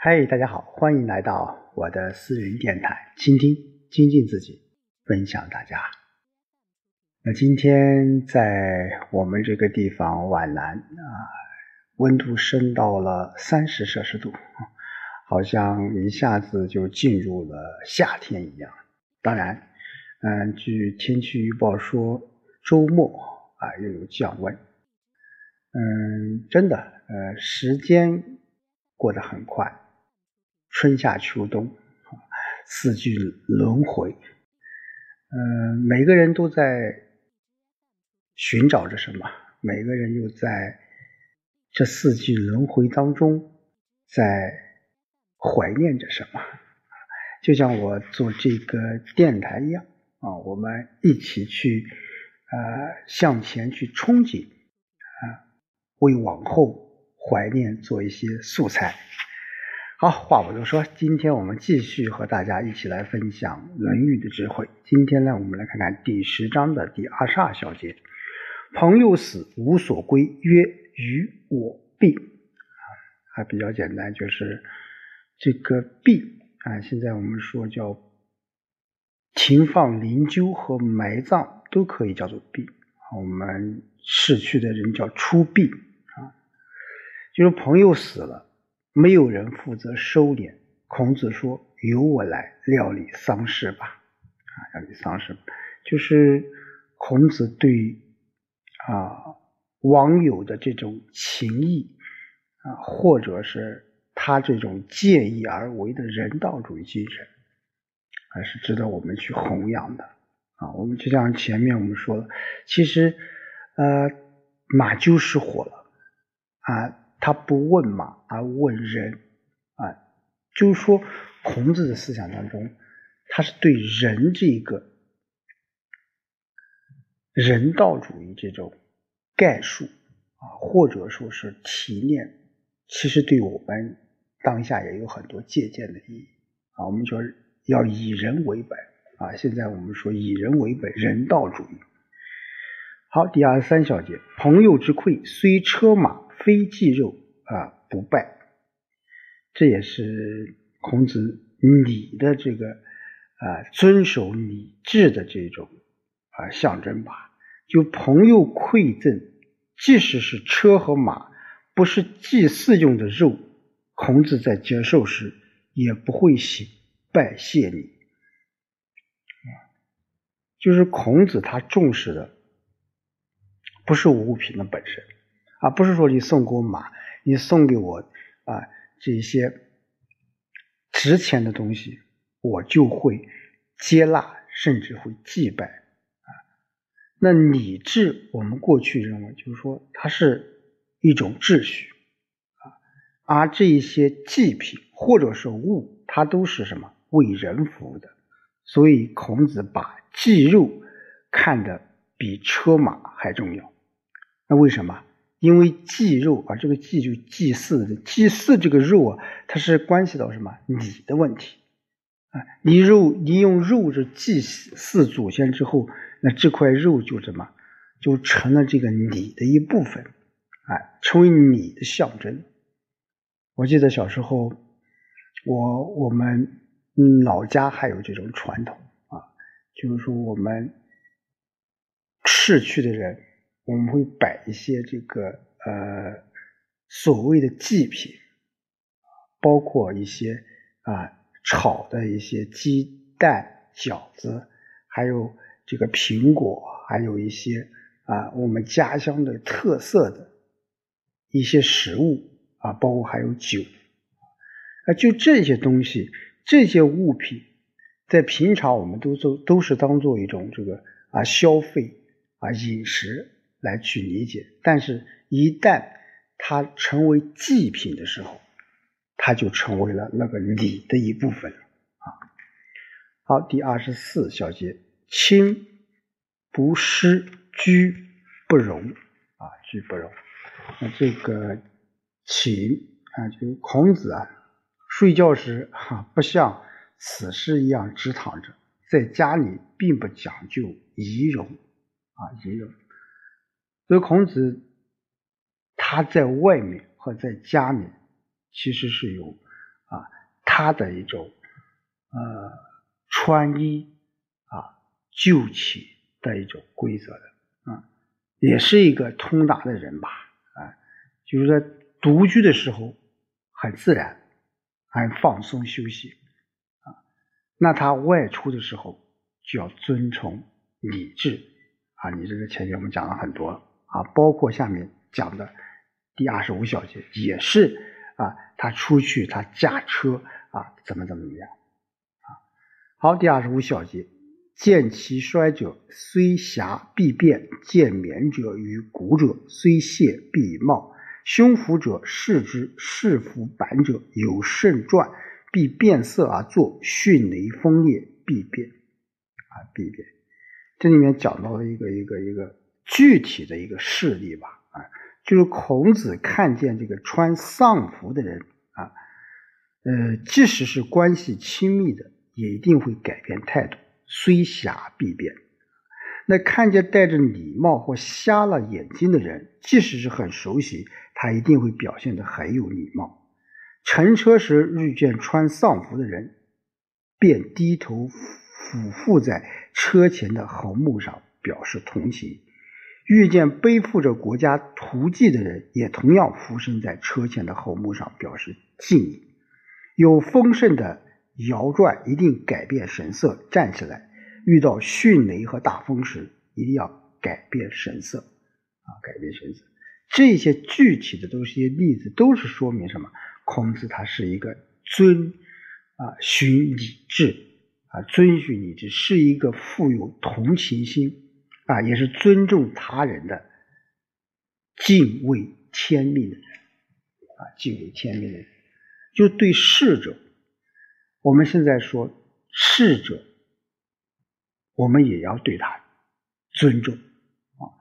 嗨，大家好，欢迎来到我的私人电台，倾听、精进自己，分享大家。那今天在我们这个地方皖南啊，温度升到了三十摄氏度，好像一下子就进入了夏天一样。当然，嗯，据天气预报说，周末啊又有降温。嗯，真的，呃，时间过得很快。春夏秋冬，四季轮回。嗯，每个人都在寻找着什么？每个人又在这四季轮回当中，在怀念着什么？就像我做这个电台一样啊，我们一起去呃向前去憧憬啊，为往后怀念做一些素材。好，话不多说，今天我们继续和大家一起来分享《论语》的智慧。今天呢，我们来看看第十章的第二十二小节：“朋友死，无所归，曰：与我避。”啊，还比较简单，就是这个避啊。现在我们说叫停放灵柩和埋葬都可以叫做避。我们逝去的人叫出避啊，就是朋友死了。没有人负责收敛。孔子说：“由我来料理丧事吧。”啊，料理丧事，就是孔子对啊网友的这种情谊啊，或者是他这种见义而为的人道主义精神，还是值得我们去弘扬的啊。我们就像前面我们说的，其实呃马厩失火了啊。他不问马，而问人，啊，就是说，孔子的思想当中，他是对人这一个人道主义这种概述啊，或者说是提炼，其实对我们当下也有很多借鉴的意义啊。我们说要以人为本啊。现在我们说以人为本，人道主义。好，第二十三小节，朋友之馈，虽车马。非祭肉啊不拜，这也是孔子礼的这个啊遵守礼制的这种啊象征吧。就朋友馈赠，即使是车和马，不是祭祀用的肉，孔子在接受时也不会行拜谢礼。就是孔子他重视的不是物品的本身。而不是说你送给我马，你送给我啊这些值钱的东西，我就会接纳，甚至会祭拜啊。那礼制，我们过去认为就是说它是一种秩序啊，而这一些祭品或者是物，它都是什么为人服务的。所以孔子把祭肉看得比车马还重要。那为什么？因为祭肉啊，这个祭就祭祀的祭祀这个肉啊，它是关系到什么礼的问题啊？你肉你用肉是祭祀祖先之后，那这块肉就什么就成了这个礼的一部分啊，成为礼的象征。我记得小时候，我我们老家还有这种传统啊，就是说我们逝去的人。我们会摆一些这个呃所谓的祭品，包括一些啊炒的一些鸡蛋饺子，还有这个苹果，还有一些啊我们家乡的特色的一些食物啊，包括还有酒啊，就这些东西，这些物品，在平常我们都做都是当做一种这个啊消费啊饮食。来去理解，但是，一旦它成为祭品的时候，它就成为了那个礼的一部分啊。好，第二十四小节，亲不失，居不容啊，居不容。那这个寝啊，就孔子啊，睡觉时哈，不像死尸一样直躺着，在家里并不讲究仪容啊，仪容。所以孔子他在外面和在家里其实是有啊他的一种呃穿衣啊就寝的一种规则的啊，也是一个通达的人吧啊，就是在独居的时候很自然，很放松休息啊，那他外出的时候就要遵从礼制啊，你这个前面我们讲了很多啊，包括下面讲的第二十五小节也是啊，他出去他驾车。啊，怎么怎么怎么样？啊，好，第二十五小节，见其衰者，虽狭必变；见绵者与骨者，虽泄必冒。胸腹者视之，视腹板者有肾转，必变色而作；迅雷风烈，必变。啊，必变。这里面讲到了一个一个一个具体的一个事例吧，啊，就是孔子看见这个穿丧服的人啊。呃，即使是关系亲密的，也一定会改变态度，虽狭必变。那看见戴着礼帽或瞎了眼睛的人，即使是很熟悉，他一定会表现得很有礼貌。乘车时遇见穿丧服的人，便低头俯伏在车前的横木上，表示同情；遇见背负着国家图迹的人，也同样俯身在车前的横木上，表示敬意。有丰盛的摇转，一定改变神色，站起来；遇到迅雷和大风时，一定要改变神色，啊，改变神色。这些具体的都是一些例子，都是说明什么？孔子他是一个遵啊循礼制啊，遵循礼制，是一个富有同情心啊，也是尊重他人的、敬畏天命的人啊，敬畏天命的人。就对逝者，我们现在说逝者，我们也要对他尊重啊，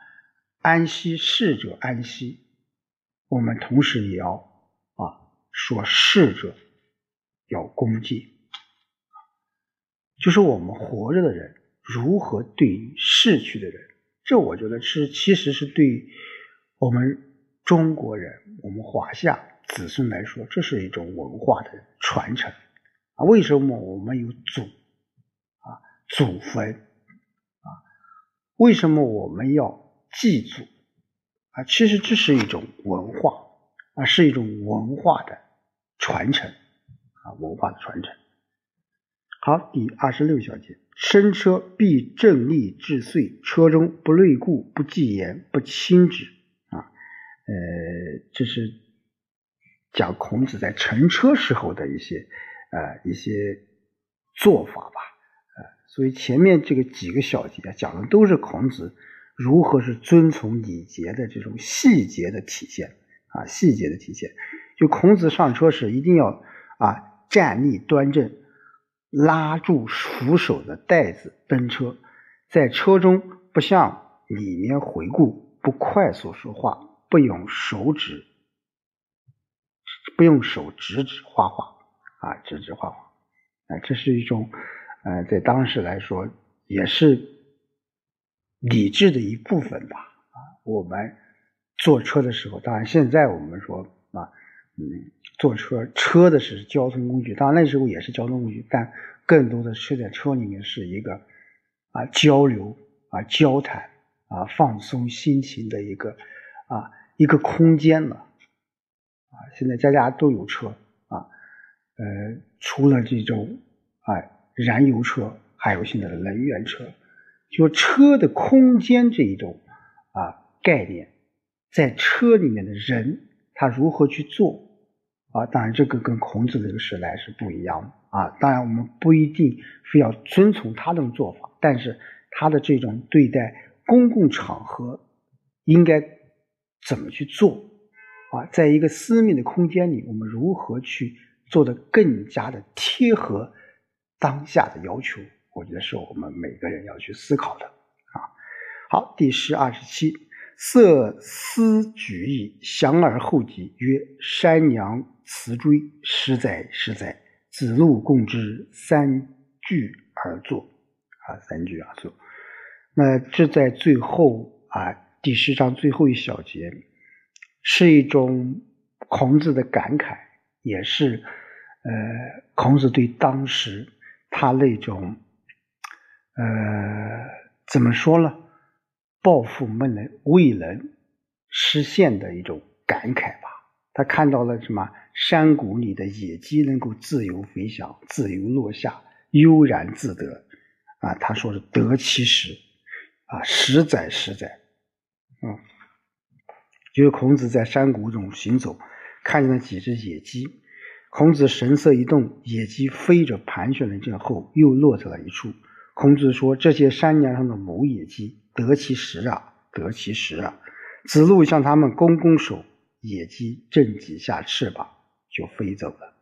安息逝者安息，我们同时也要啊说逝者要恭敬，就是我们活着的人如何对于逝去的人，这我觉得是其实是对我们中国人，我们华夏。子孙来说，这是一种文化的传承啊。为什么我们有祖啊祖坟啊？为什么我们要祭祖啊？其实这是一种文化啊，是一种文化的传承啊，文化的传承。好，第二十六小节：生车必正立至岁，车中不累故，不忌言，不轻之啊。呃，这是。讲孔子在乘车时候的一些呃一些做法吧，呃，所以前面这个几个小节讲的都是孔子如何是遵从礼节的这种细节的体现啊，细节的体现。就孔子上车时一定要啊站立端正，拉住扶手的带子登车，在车中不向里面回顾，不快速说话，不用手指。不用手指指画画啊，指指画画啊，这是一种呃，在当时来说也是理智的一部分吧啊。我们坐车的时候，当然现在我们说，嗯，坐车车的是交通工具，当然那时候也是交通工具，但更多的是在车里面是一个啊交流啊交谈啊放松心情的一个啊一个空间了。啊，现在家家都有车啊，呃，除了这种啊燃油车，还有现在的能源车，就车的空间这一种啊概念，在车里面的人他如何去做啊？当然，这个跟孔子这个时代是不一样的啊。当然，我们不一定非要遵从他这种做法，但是他的这种对待公共场合应该怎么去做？啊，在一个私密的空间里，我们如何去做的更加的贴合当下的要求？我觉得是我们每个人要去思考的啊。好，第十二十七，色思举义，降而后及，曰：“山娘辞追，实在十载。”子路共之，三句而作啊，三句而作。那这在最后啊，第十章最后一小节。是一种孔子的感慨，也是呃，孔子对当时他那种呃怎么说呢，抱负没能未能实现的一种感慨吧。他看到了什么？山谷里的野鸡能够自由飞翔、自由落下、悠然自得啊！他说是得其实啊，实在实在。嗯，就是孔子在山谷中行走，看见了几只野鸡，孔子神色一动，野鸡飞着盘旋了一阵后，又落在了一处。孔子说：“这些山梁上的母野鸡得其实啊，得其实啊！”子路向他们拱拱手。野鸡振几下翅膀就飞走了，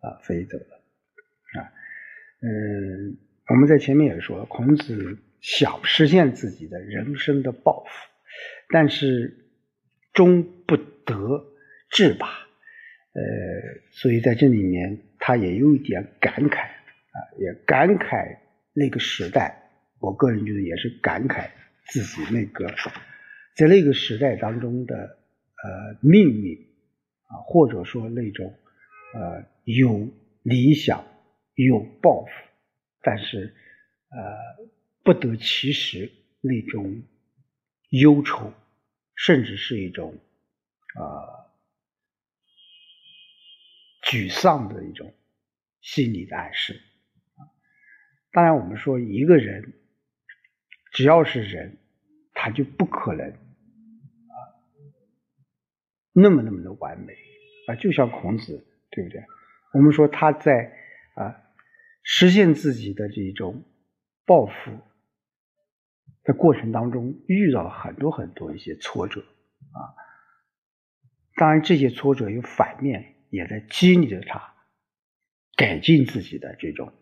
啊，飞走了，啊，嗯，我们在前面也说了，孔子想实现自己的人生的抱负，但是终不得志吧，呃，所以在这里面他也有一点感慨，啊，也感慨那个时代，我个人觉得也是感慨自己那个在那个时代当中的。呃，命运啊，或者说那种呃有理想、有抱负，但是呃不得其时那种忧愁，甚至是一种啊沮丧的一种心理的暗示当然，我们说一个人只要是人，他就不可能啊。那么那么的完美啊，就像孔子，对不对？我们说他在啊实现自己的这种抱负的过程当中，遇到了很多很多一些挫折啊。当然，这些挫折有反面，也在激励着他改进自己的这种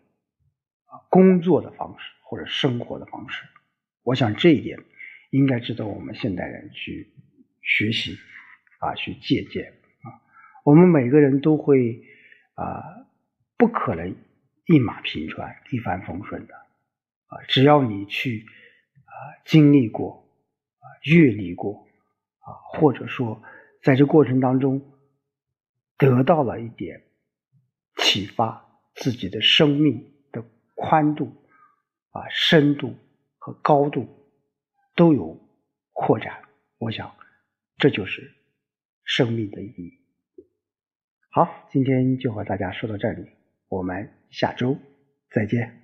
啊工作的方式或者生活的方式。我想这一点应该值得我们现代人去学习。啊，去借鉴啊！我们每个人都会啊，不可能一马平川、一帆风顺的啊！只要你去啊经历过啊、阅历过啊，或者说在这过程当中得到了一点启发，自己的生命宽度啊、深度和高度都有扩展，我想这就是。生命的意义。好，今天就和大家说到这里，我们下周再见。